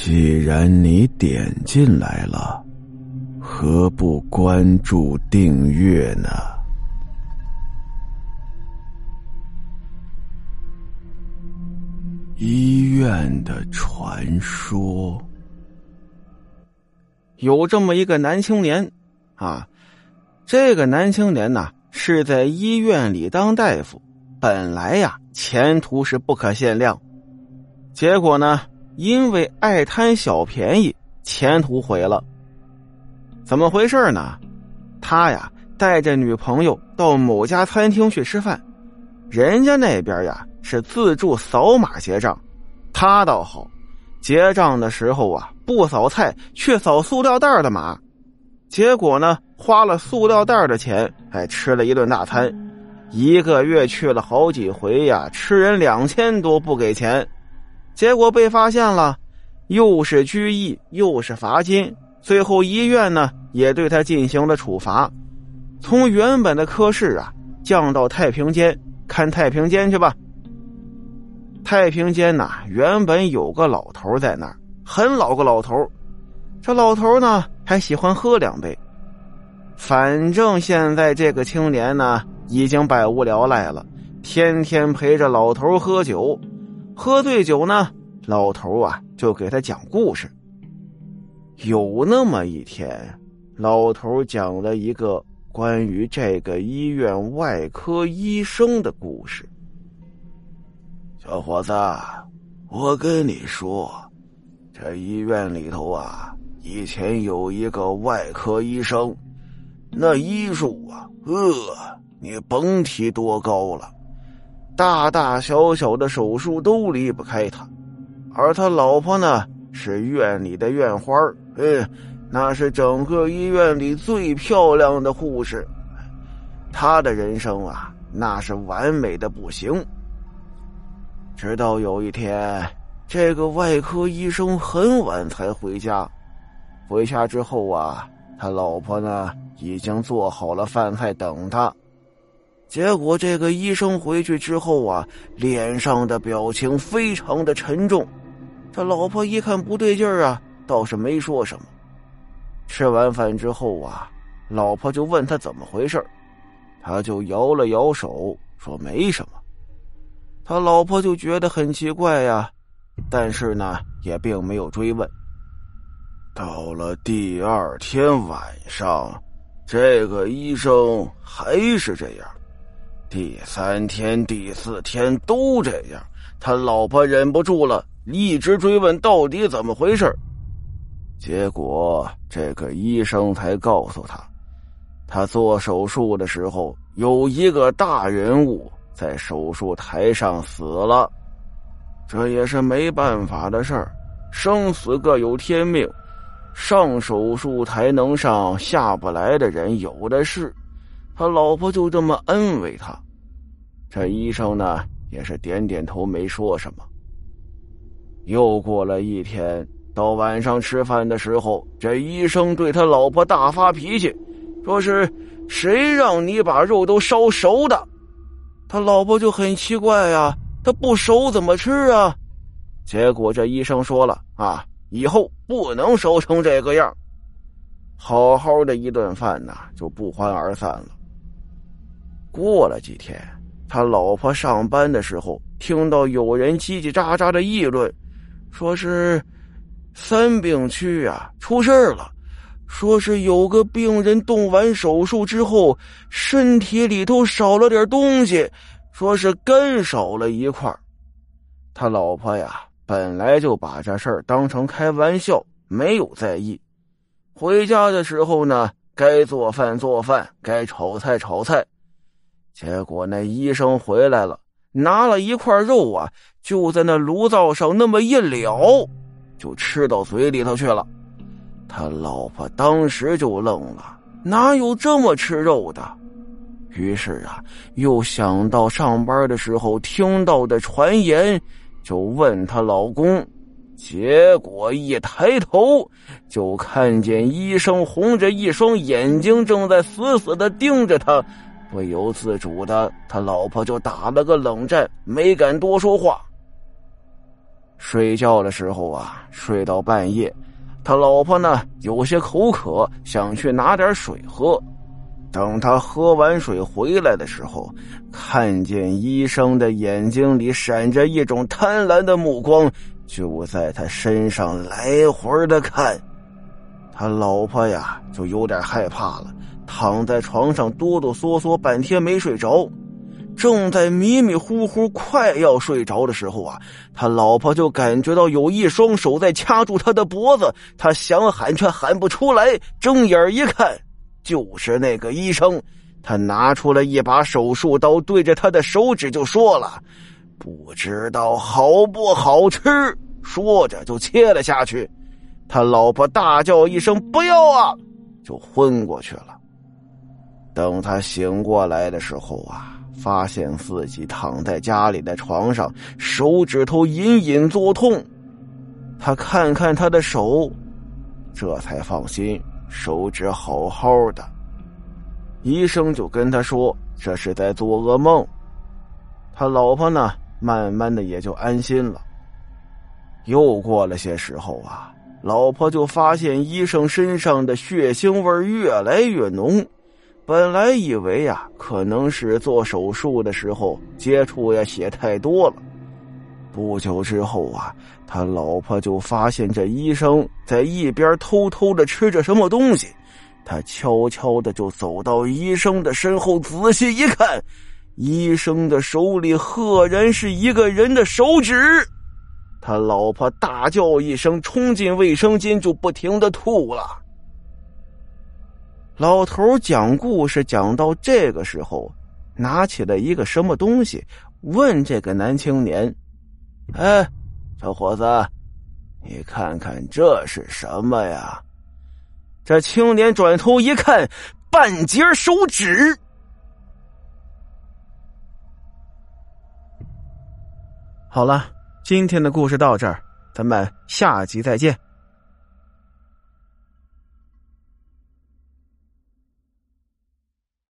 既然你点进来了，何不关注订阅呢？医院的传说，有这么一个男青年啊，这个男青年呢是在医院里当大夫，本来呀前途是不可限量，结果呢因为爱贪小便宜，前途毁了。怎么回事呢？他呀带着女朋友到某家餐厅去吃饭，人家那边呀。是自助扫码结账，他倒好，结账的时候啊不扫菜，却扫塑料袋的码，结果呢花了塑料袋的钱，还吃了一顿大餐，一个月去了好几回呀，吃人两千多不给钱，结果被发现了，又是拘役又是罚金，最后医院呢也对他进行了处罚，从原本的科室啊降到太平间看太平间去吧。太平间呐，原本有个老头在那儿，很老个老头。这老头呢，还喜欢喝两杯。反正现在这个青年呢，已经百无聊赖了，天天陪着老头喝酒。喝醉酒呢，老头啊就给他讲故事。有那么一天，老头讲了一个关于这个医院外科医生的故事。小伙子，我跟你说，这医院里头啊，以前有一个外科医生，那医术啊，呃，你甭提多高了，大大小小的手术都离不开他。而他老婆呢，是院里的院花嗯，那是整个医院里最漂亮的护士。他的人生啊，那是完美的不行。直到有一天，这个外科医生很晚才回家。回家之后啊，他老婆呢已经做好了饭菜等他。结果这个医生回去之后啊，脸上的表情非常的沉重。他老婆一看不对劲儿啊，倒是没说什么。吃完饭之后啊，老婆就问他怎么回事他就摇了摇手说没什么。他老婆就觉得很奇怪呀，但是呢，也并没有追问。到了第二天晚上，这个医生还是这样，第三天、第四天都这样。他老婆忍不住了，一直追问到底怎么回事结果这个医生才告诉他，他做手术的时候有一个大人物。在手术台上死了，这也是没办法的事儿，生死各有天命，上手术台能上，下不来的人有的是。他老婆就这么安慰他，这医生呢也是点点头，没说什么。又过了一天，到晚上吃饭的时候，这医生对他老婆大发脾气，说是谁让你把肉都烧熟的。他老婆就很奇怪呀，他不熟怎么吃啊？结果这医生说了啊，以后不能熟成这个样。好好的一顿饭呐，就不欢而散了。过了几天，他老婆上班的时候，听到有人叽叽喳喳的议论，说是三病区啊出事了。说是有个病人动完手术之后，身体里头少了点东西，说是肝少了一块他老婆呀，本来就把这事儿当成开玩笑，没有在意。回家的时候呢，该做饭做饭，该炒菜炒菜。结果那医生回来了，拿了一块肉啊，就在那炉灶上那么一燎，就吃到嘴里头去了。他老婆当时就愣了，哪有这么吃肉的？于是啊，又想到上班的时候听到的传言，就问她老公。结果一抬头，就看见医生红着一双眼睛，正在死死的盯着他。不由自主的，他老婆就打了个冷战，没敢多说话。睡觉的时候啊，睡到半夜，他老婆呢有些口渴，想去拿点水喝。等他喝完水回来的时候，看见医生的眼睛里闪着一种贪婪的目光，就在他身上来回的看。他老婆呀，就有点害怕了，躺在床上哆哆嗦嗦半天没睡着。正在迷迷糊糊快要睡着的时候啊，他老婆就感觉到有一双手在掐住他的脖子，他想喊却喊不出来，睁眼一看。就是那个医生，他拿出了一把手术刀，对着他的手指就说了：“不知道好不好吃。”说着就切了下去。他老婆大叫一声“不要啊”，就昏过去了。等他醒过来的时候啊，发现自己躺在家里的床上，手指头隐隐作痛。他看看他的手，这才放心。手指好好的，医生就跟他说这是在做噩梦。他老婆呢，慢慢的也就安心了。又过了些时候啊，老婆就发现医生身上的血腥味越来越浓。本来以为呀，可能是做手术的时候接触呀血太多了。不久之后啊，他老婆就发现这医生在一边偷偷的吃着什么东西。他悄悄的就走到医生的身后，仔细一看，医生的手里赫然是一个人的手指。他老婆大叫一声，冲进卫生间就不停的吐了。老头讲故事讲到这个时候，拿起了一个什么东西，问这个男青年。哎，小伙子，你看看这是什么呀？这青年转头一看，半截手指。好了，今天的故事到这儿，咱们下集再见。